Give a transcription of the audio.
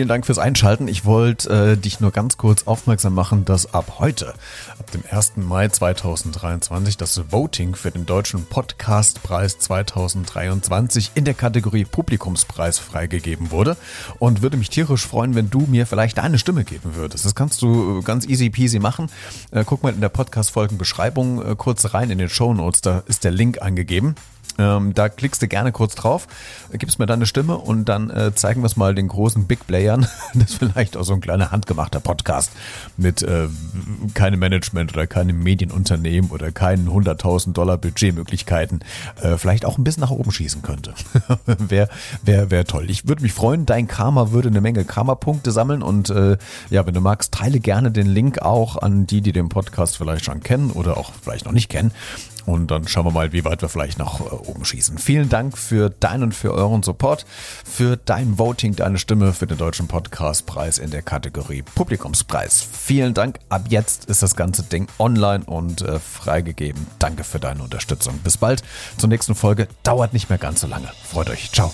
vielen Dank fürs Einschalten. Ich wollte äh, dich nur ganz kurz aufmerksam machen, dass ab heute, ab dem 1. Mai 2023, das Voting für den Deutschen Podcastpreis 2023 in der Kategorie Publikumspreis freigegeben wurde. Und würde mich tierisch freuen, wenn du mir vielleicht deine Stimme geben würdest. Das kannst du äh, ganz easy peasy machen. Äh, guck mal in der Podcast-Folgenbeschreibung äh, kurz rein in den Show Notes, da ist der Link angegeben. Ähm, da klickst du gerne kurz drauf, gibst mir deine Stimme und dann äh, zeigen wir es mal den großen Big Playern. Das ist vielleicht auch so ein kleiner handgemachter Podcast mit äh, keinem Management oder keinem Medienunternehmen oder keinen 100.000 Dollar Budgetmöglichkeiten. Äh, vielleicht auch ein bisschen nach oben schießen könnte. Wäre wär, wär toll. Ich würde mich freuen, dein Karma würde eine Menge Karma-Punkte sammeln und äh, ja, wenn du magst, teile gerne den Link auch an die, die den Podcast vielleicht schon kennen oder auch vielleicht noch nicht kennen. Und dann schauen wir mal, wie weit wir vielleicht nach äh, oben schießen. Vielen Dank für deinen, und für euren Support, für dein Voting, deine Stimme für den Deutschen Podcastpreis in der Kategorie Publikumspreis. Vielen Dank. Ab jetzt ist das ganze Ding online und äh, freigegeben. Danke für deine Unterstützung. Bis bald zur nächsten Folge. Dauert nicht mehr ganz so lange. Freut euch. Ciao.